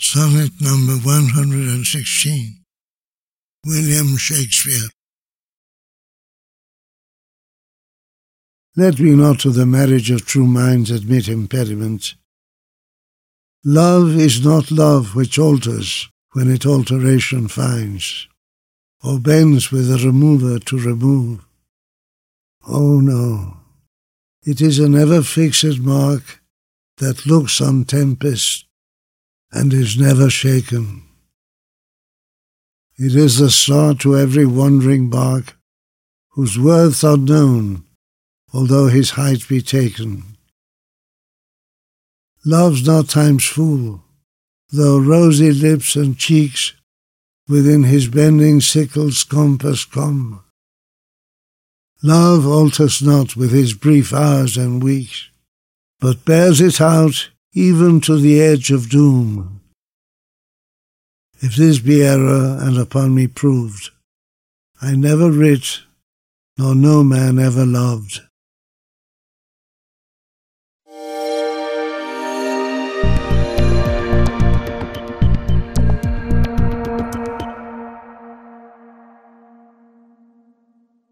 Sonnet number 116. William Shakespeare. Let me not to the marriage of true minds admit impediment. Love is not love which alters when it alteration finds, or bends with a remover to remove. Oh no, it is an ever fixed mark that looks on tempest and is never shaken. It is the star to every wandering bark, whose worth unknown, although his height be taken. Love's not time's fool, though rosy lips and cheeks within his bending sickle's compass come. Love alters not with his brief hours and weeks, but bears it out even to the edge of doom. If this be error and upon me proved, I never writ, nor no man ever loved.